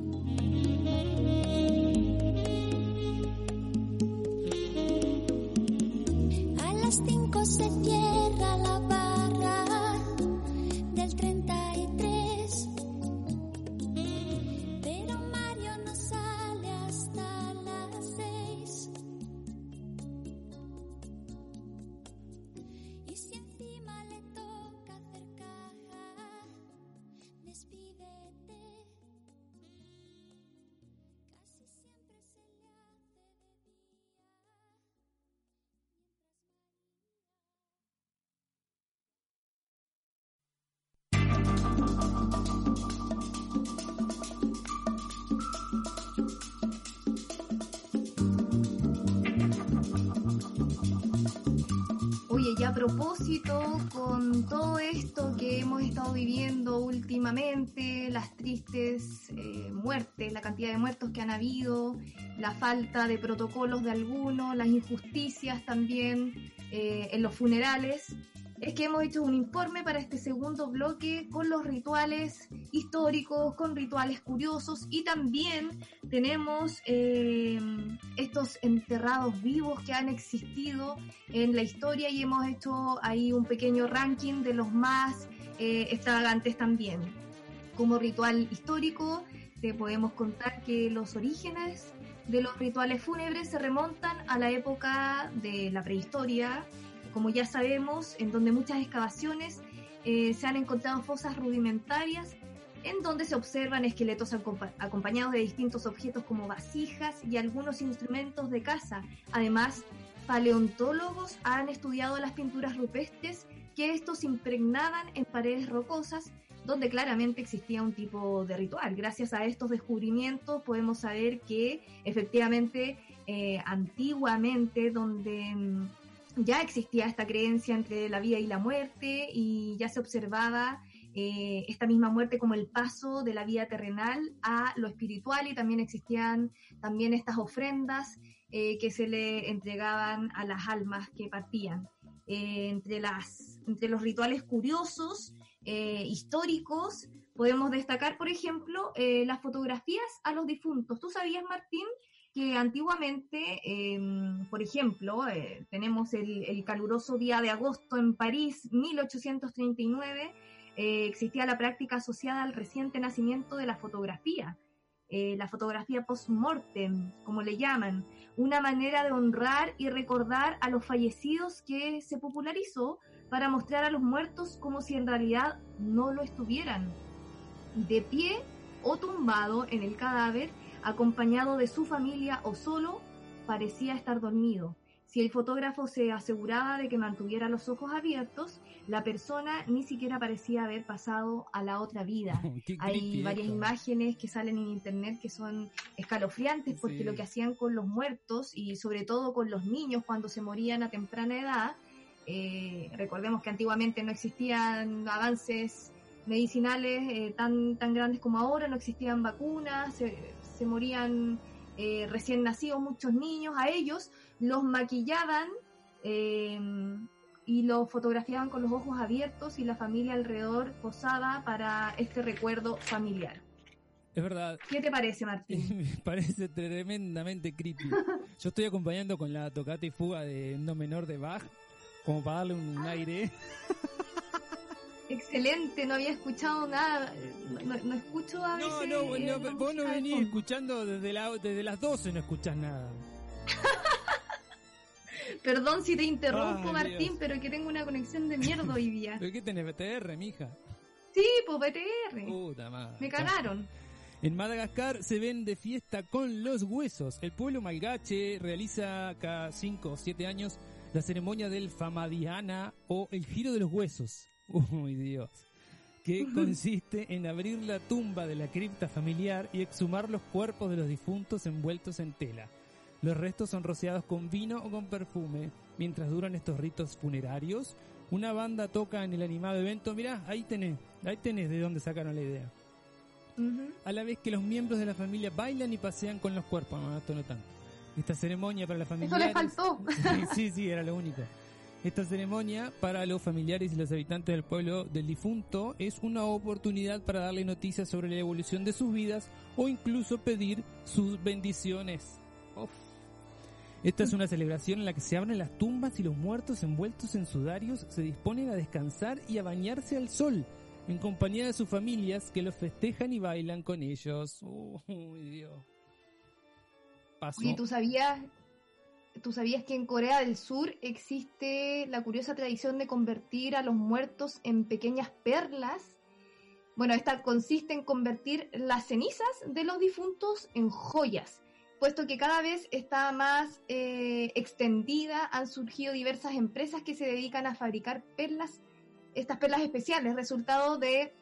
Propósito, con todo esto que hemos estado viviendo últimamente, las tristes eh, muertes, la cantidad de muertos que han habido, la falta de protocolos de algunos, las injusticias también eh, en los funerales, es que hemos hecho un informe para este segundo bloque con los rituales históricos, con rituales curiosos y también tenemos eh, estos enterrados vivos que han existido en la historia y hemos hecho ahí un pequeño ranking de los más eh, extravagantes también. Como ritual histórico, te podemos contar que los orígenes de los rituales fúnebres se remontan a la época de la prehistoria, como ya sabemos, en donde muchas excavaciones eh, se han encontrado fosas rudimentarias en donde se observan esqueletos acompa- acompañados de distintos objetos como vasijas y algunos instrumentos de caza. Además, paleontólogos han estudiado las pinturas rupestres que estos impregnaban en paredes rocosas donde claramente existía un tipo de ritual. Gracias a estos descubrimientos podemos saber que efectivamente eh, antiguamente donde mm, ya existía esta creencia entre la vida y la muerte y ya se observaba eh, esta misma muerte como el paso de la vida terrenal a lo espiritual y también existían también estas ofrendas eh, que se le entregaban a las almas que partían. Eh, entre, las, entre los rituales curiosos, históricos, podemos destacar, por ejemplo, las fotografías a los difuntos. ¿Tú sabías, Martín, que antiguamente, eh, por ejemplo, eh, tenemos el, el caluroso día de agosto en París, 1839, eh, existía la práctica asociada al reciente nacimiento de la fotografía, eh, la fotografía post-mortem, como le llaman, una manera de honrar y recordar a los fallecidos que se popularizó para mostrar a los muertos como si en realidad no lo estuvieran, de pie o tumbado en el cadáver, acompañado de su familia o solo, parecía estar dormido. Si el fotógrafo se aseguraba de que mantuviera los ojos abiertos, la persona ni siquiera parecía haber pasado a la otra vida. Hay varias esto. imágenes que salen en internet que son escalofriantes porque Sí. lo que hacían con los muertos y sobre todo con los niños cuando se morían a temprana edad, eh, recordemos que antiguamente no existían avances medicinales eh, tan, tan grandes como ahora, no existían vacunas, se, se morían eh, recién nacidos muchos niños, a ellos los maquillaban eh, y los fotografiaban con los ojos abiertos y la familia alrededor posada para este recuerdo familiar. Es verdad. ¿Qué te parece, Martín? Me parece tremendamente creepy. Yo estoy acompañando con la tocata y fuga de no menor de Bach, como para darle un aire. Excelente, no había escuchado nada, no, no- no escucho a No, veces, no, eh, no, la vos no de venís escuchando desde, la, desde las 12, no escuchás nada. Perdón si te interrumpo, Ay, Martín, Dios. pero que tengo una conexión de mierda hoy día. ¿Pero qué tenés, BTR, mija? Sí, pues BTR. Puta madre. Me cagaron. En Madagascar se ven de fiesta con los huesos. El pueblo malgache realiza cada 5 o 7 años la ceremonia del Famadiana o el giro de los huesos. Uy, Dios. Que consiste en abrir la tumba de la cripta familiar y exhumar los cuerpos de los difuntos envueltos en tela. Los restos son rociados con vino o con perfume. Mientras duran estos ritos funerarios, una banda toca en el animado evento. Mirá, ahí tenés, ahí tenés de dónde sacaron la idea a la vez que los miembros de la familia bailan y pasean con los cuerpos. No, esto no tanto. Esta ceremonia para la familia. Eso le faltó. Sí, sí, sí, era lo único. Esta ceremonia para los familiares y los habitantes del pueblo del difunto es una oportunidad para darle noticias sobre la evolución de sus vidas o incluso pedir sus bendiciones. Esta es una celebración en la que se abren las tumbas y los muertos envueltos en sudarios se disponen a descansar y a bañarse al sol en compañía de sus familias que los festejan y bailan con ellos. Uy, Dios. Oye, ¿tú sabías, ¿tú sabías que en Corea del Sur existe la curiosa tradición de convertir a los muertos en pequeñas perlas? Bueno, esta consiste en convertir las cenizas de los difuntos en joyas. Puesto que cada vez está más eh, extendida, han surgido diversas empresas que se dedican a fabricar perlas, estas perlas especiales, resultado de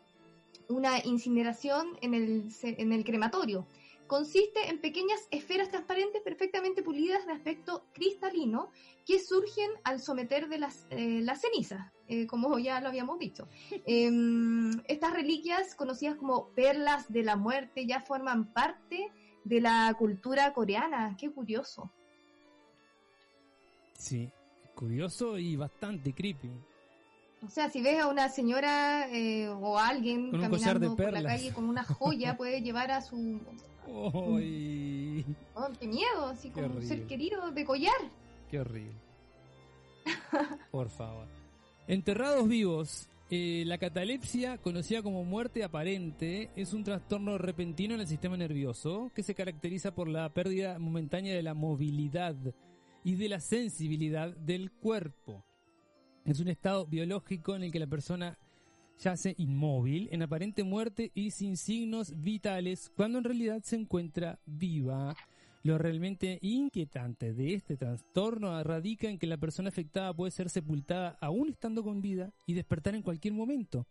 una incineración en el, en el crematorio consiste en pequeñas esferas transparentes perfectamente pulidas de aspecto cristalino que surgen al someter de las, eh, las cenizas, eh, como ya lo habíamos dicho. Em, estas reliquias, conocidas como perlas de la muerte, ya forman parte de la cultura coreana. Qué curioso. Sí, curioso y bastante creepy. O sea, si ves a una señora eh, o a alguien caminando por la calle con una joya, puede llevar a su... ¡Ay! Oh, ¡Qué miedo! Así Qué como un ser querido de collar. Qué horrible. Por favor. Enterrados vivos. Eh, la catalepsia, conocida como muerte aparente, es un trastorno repentino en el sistema nervioso que se caracteriza por la pérdida momentánea de la movilidad y de la sensibilidad del cuerpo. Es un estado biológico en el que la persona yace inmóvil, en aparente muerte y sin signos vitales, cuando en realidad se encuentra viva. Lo realmente inquietante de este trastorno radica en que la persona afectada puede ser sepultada aún estando con vida y despertar en cualquier momento.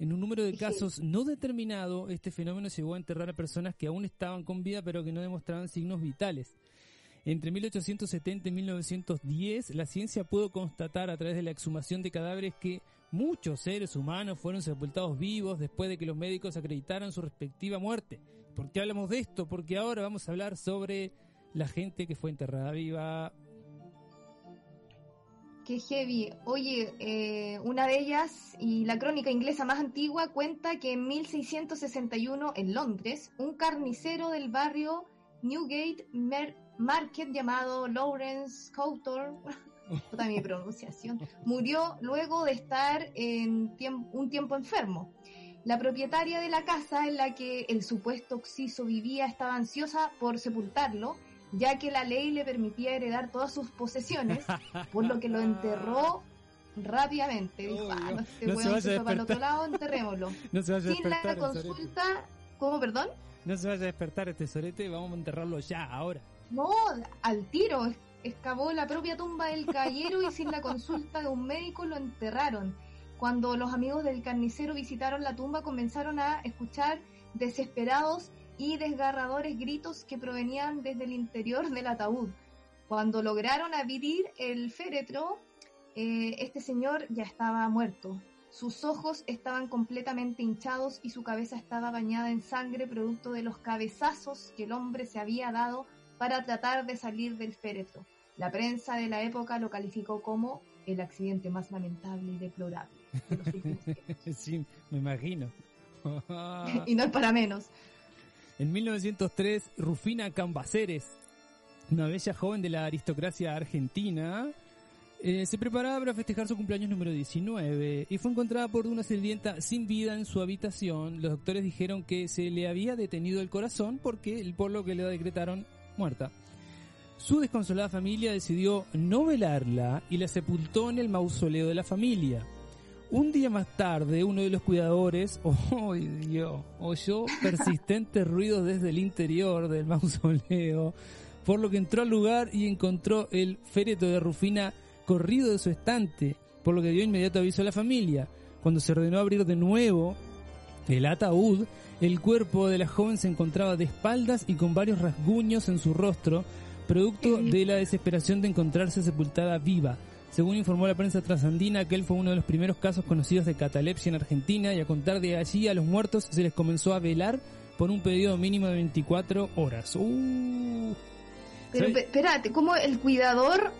En un número de casos no determinado, este fenómeno llegó a enterrar a personas que aún estaban con vida pero que no demostraban signos vitales. Entre 1870 y 1910, la ciencia pudo constatar a través de la exhumación de cadáveres que muchos seres humanos fueron sepultados vivos después de que los médicos acreditaran su respectiva muerte. ¿Por qué hablamos de esto? Porque ahora vamos a hablar sobre la gente que fue enterrada viva. Qué heavy. Oye, eh, una de ellas y la crónica inglesa más antigua cuenta que en 1661 en Londres, un carnicero del barrio Newgate Mer- Market llamado Lawrence Couture, puta mi pronunciación, murió luego de estar en tiemp- un tiempo enfermo. La propietaria de la casa en la que el supuesto occiso vivía estaba ansiosa por sepultarlo, ya que la ley le permitía heredar todas sus posesiones, por lo que lo enterró rápidamente. Dijo, ah, no, este no se vaya se para el otro lado, enterrémoslo. No se vaya Sin la consulta, ¿cómo, perdón? No se vaya a despertar este sorete, vamos a enterrarlo ya, ahora. No, al tiro. Excavó la propia tumba del caballero y sin la consulta de un médico lo enterraron. Cuando los amigos del carnicero visitaron la tumba comenzaron a escuchar desesperados y desgarradores gritos que provenían desde el interior del ataúd. Cuando lograron abrir el féretro, eh, este señor ya estaba muerto. Sus ojos estaban completamente hinchados y su cabeza estaba bañada en sangre producto de los cabezazos que el hombre se había dado para tratar de salir del féretro. La prensa de la época lo calificó como el accidente más lamentable y deplorable de los últimos tiempos. sí, me imagino. y no es para menos. En 1903, Rufina Cambaceres, una bella joven de la aristocracia argentina, eh, se preparaba para festejar su cumpleaños número 19 y fue encontrada por una sirvienta sin vida en su habitación. Los doctores dijeron que se le había detenido el corazón porque por lo que le decretaron muerta. Su desconsolada familia decidió no velarla y la sepultó en el mausoleo de la familia. Un día más tarde, uno de los cuidadores, oh Dios, oyó persistentes ruidos desde el interior del mausoleo, por lo que entró al lugar y encontró el féretro de Rufina corrido de su estante, por lo que dio inmediato aviso a la familia. Cuando se ordenó abrir de nuevo el ataúd, el cuerpo de la joven se encontraba de espaldas y con varios rasguños en su rostro, producto de la desesperación de encontrarse sepultada viva. Según informó la prensa trasandina, aquel fue uno de los primeros casos conocidos de catalepsia en Argentina y a contar de allí a los muertos se les comenzó a velar por un periodo mínimo de 24 horas. Uh. Pero espérate, como el cuidador,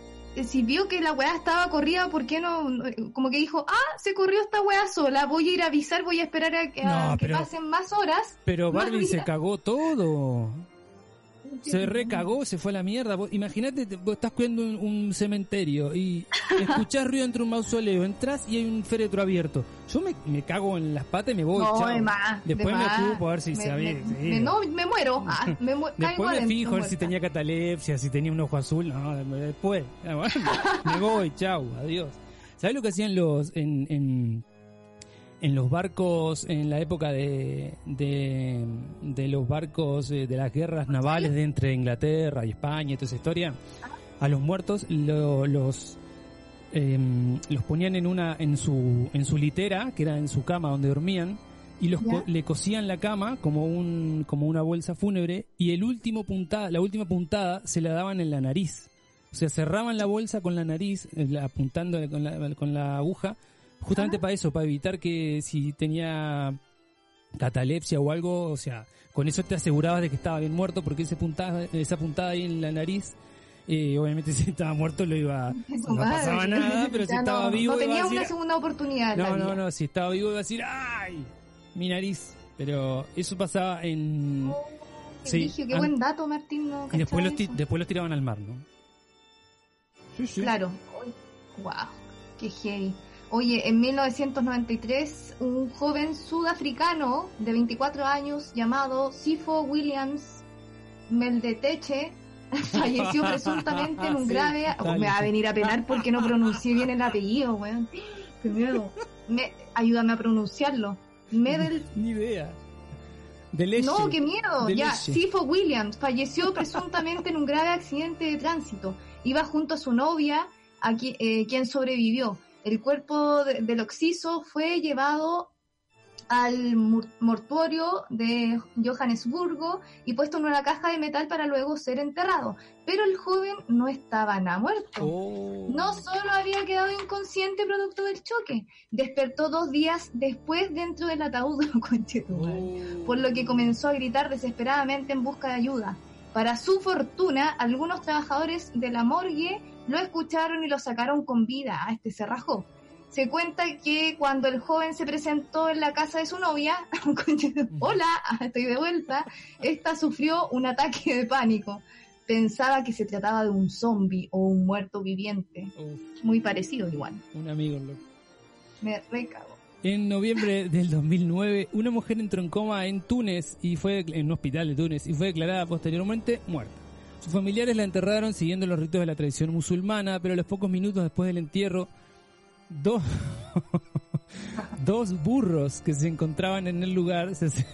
si vio que la weá estaba corrida, ¿por qué no? Como que dijo, ah, se corrió esta weá sola, voy a ir a avisar, voy a esperar a, que- a No, que pero- pasen más horas. Pero Barbie se cagó todo. Se recagó, se fue a la mierda. Imagínate, te- vos estás cuidando un, un cementerio y escuchás ruido entre un mausoleo, entras y hay un féretro abierto. Yo me, me cago en las patas y me voy. No, chao. de más, de Después me ocupo a ver si Me- se había. me- sí. no, me muero. Ah, me mu- caigo Después me adentro, fijo a ver si tenía catalepsia, si tenía un ojo azul. No, después. Me voy, chau, adiós. ¿Sabes lo que hacían los en, en, en los barcos en la época de, de, de los barcos eh, de las guerras navales de entre Inglaterra y España y toda esa historia? A los muertos lo- los em, los ponían en una en su en su litera, que era en su cama donde dormían, y los co- le cosían la cama como un como una bolsa fúnebre y el último puntada, la última puntada se la daban en la nariz. O sea, cerraban la bolsa con la nariz, eh, apuntando con la, con la aguja, justamente para eso, para evitar que si tenía catalepsia o algo, o sea, con eso te asegurabas de que estaba bien muerto, porque ese puntada, esa puntada ahí en la nariz Y obviamente si estaba muerto lo iba, no madre. pasaba nada, pero si estaba no, vivo No iba a tenía decir, una segunda oportunidad. no, no, no, si estaba vivo iba a decir, ¡ay! Mi nariz. Pero eso pasaba en... Qué Sí, qué an- buen dato, Martín. No y después los, después los tiraban al mar, ¿no? Sí, sí. Claro. Wow, qué heavy. Oye, en 1993, un joven sudafricano de 24 años llamado Sifo Williams Meldeteche falleció presuntamente en un Sí, grave... dale. me va a venir a penar porque no pronuncié bien el apellido, weón. Qué miedo. Me- ayúdame a pronunciarlo. Medel... Ni idea. Leche. No, qué miedo. Ya, leche. Sifo Williams falleció presuntamente en un grave accidente de tránsito. Iba junto a su novia, a qui- eh, quien sobrevivió. El cuerpo de- del occiso fue llevado al mortuorio de Johannesburgo y puesto en una caja de metal para luego ser enterrado. Pero el joven no estaba nada muerto. Oh. No solo había quedado inconsciente producto del choque, despertó dos días después dentro del ataúd Oh. por lo que comenzó a gritar desesperadamente en busca de ayuda. Para su fortuna, algunos trabajadores de la morgue lo escucharon y lo sacaron con vida. A este se rajó. Se cuenta que cuando el joven se presentó en la casa de su novia, hola, estoy de vuelta, esta sufrió un ataque de pánico. Pensaba que se trataba de un zombie o un muerto viviente. Uf, Muy parecido igual. un amigo loco. Me recago. En noviembre del 2009, una mujer entró en coma en Túnez y fue en un hospital de Túnez y fue declarada posteriormente muerta. Sus familiares la enterraron siguiendo los ritos de la tradición musulmana, pero a los pocos minutos después del entierro, dos, dos burros que se encontraban en el lugar se, se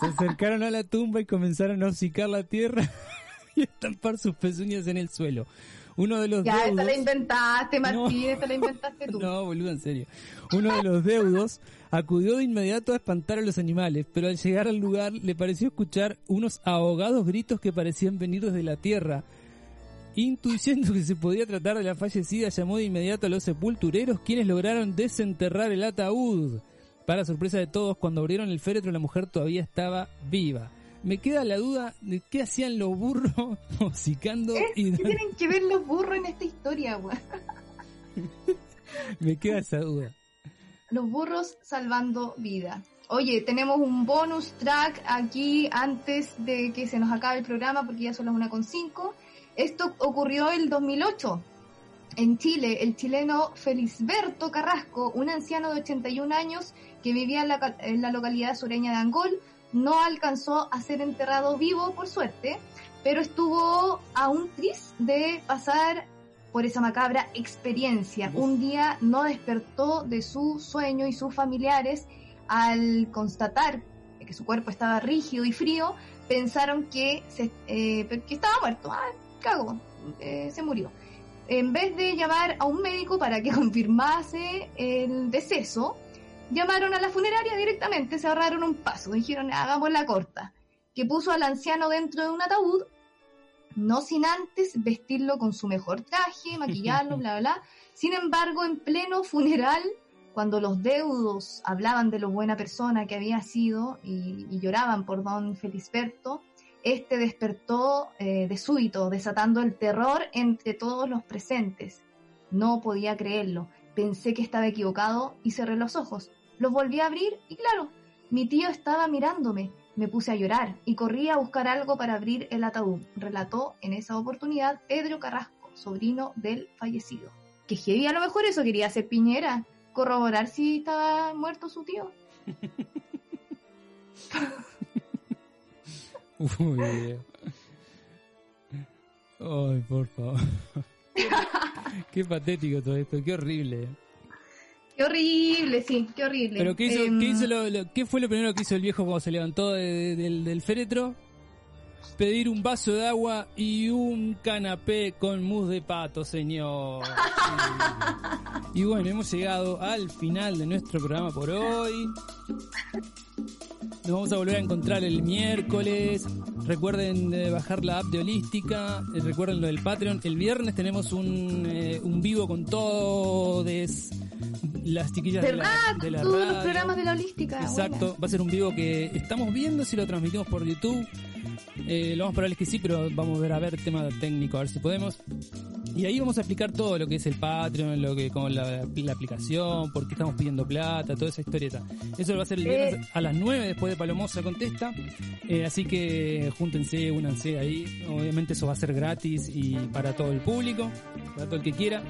acercaron a la tumba y comenzaron a hocicar la tierra y estampar sus pezuñas en el suelo. Uno de los Ya, esta la inventaste, Martín, No. esta la inventaste tú. no, boludo, en serio. Uno de los deudos acudió de inmediato a espantar a los animales, pero al llegar al lugar le pareció escuchar unos ahogados gritos que parecían venir desde la tierra. Intuyendo que se podía tratar de la fallecida, llamó de inmediato a los sepultureros, quienes lograron desenterrar el ataúd. Para sorpresa de todos, cuando abrieron el féretro, la mujer todavía estaba viva. Me queda la duda de qué hacían los burros hocicando y ¿Qué tienen que ver los burros en esta historia, me queda esa duda. Los burros salvando vida. Oye, tenemos un bonus track aquí antes de que se nos acabe el programa porque ya son las 1.5. Esto ocurrió el 2008 en Chile. El chileno Felisberto Carrasco, un anciano de 81 años que vivía en la, localidad sureña de Angol, no alcanzó a ser enterrado vivo, por suerte, pero estuvo a un tris de pasar por esa macabra experiencia. Un día no despertó de su sueño y sus familiares al constatar que su cuerpo estaba rígido y frío, pensaron que, se, eh, que estaba muerto. Ah, cago, eh, se murió. En vez de llamar a un médico para que confirmase el deceso, llamaron a la funeraria directamente, se ahorraron un paso, dijeron hagamos la corta, que puso al anciano dentro de un ataúd no sin antes vestirlo con su mejor traje, maquillarlo, bla, bla, bla. Sin embargo, en pleno funeral, cuando los deudos hablaban de lo buena persona que había sido y, y lloraban por don Felisberto, este despertó eh, de súbito, desatando el terror entre todos los presentes. No podía creerlo. Pensé que estaba equivocado y cerré los ojos. Los volví a abrir y claro, mi tío estaba mirándome. Me puse a llorar y corrí a buscar algo para abrir el ataúd, relató en esa oportunidad Pedro Carrasco, sobrino del fallecido. Que heavy, a lo mejor eso quería hacer Piñera, corroborar si estaba muerto su tío. Uy. Ay, por favor. qué patético todo esto, qué horrible. Qué horrible, sí, qué horrible. Pero ¿qué, hizo, Em, qué, hizo lo- lo- qué fue lo primero que hizo el viejo cuando se levantó de- de- del, del féretro? Pedir un vaso de agua y un canapé con mousse de pato, señor. Y bueno, hemos llegado al final de nuestro programa por hoy. Nos vamos a volver a encontrar el miércoles. Recuerden eh, bajar la app de Holística. Eh, recuerden lo del Patreon. El viernes tenemos un, eh, un vivo con todos las chiquillas de la, de la Todos los radio. programas de la holística. Exacto, buena. va a ser un vivo que estamos viendo si lo transmitimos por YouTube. Eh, lo más probable es que sí, pero vamos a ver a ver tema técnico, a ver si podemos. Y ahí vamos a explicar todo lo que es el Patreon, lo que con la, la aplicación, por qué estamos pidiendo plata, toda esa historieta. Eso va a ser el viernes a las 9 después de Palomosa contesta. Eh, así que júntense, únanse ahí. Obviamente eso va a ser gratis y para todo el público, para todo el que quiera.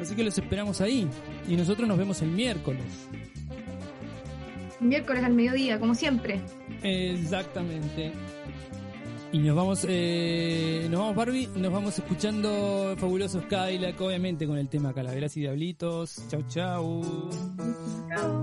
Así que los esperamos ahí. Y nosotros nos vemos el miércoles. Miércoles al mediodía, como siempre. Exactamente. Y nos vamos, eh, nos vamos Barbie, nos vamos escuchando Fabulosos Cadillac, obviamente con el tema Calaveras y Diablitos. Chau, chau. chau.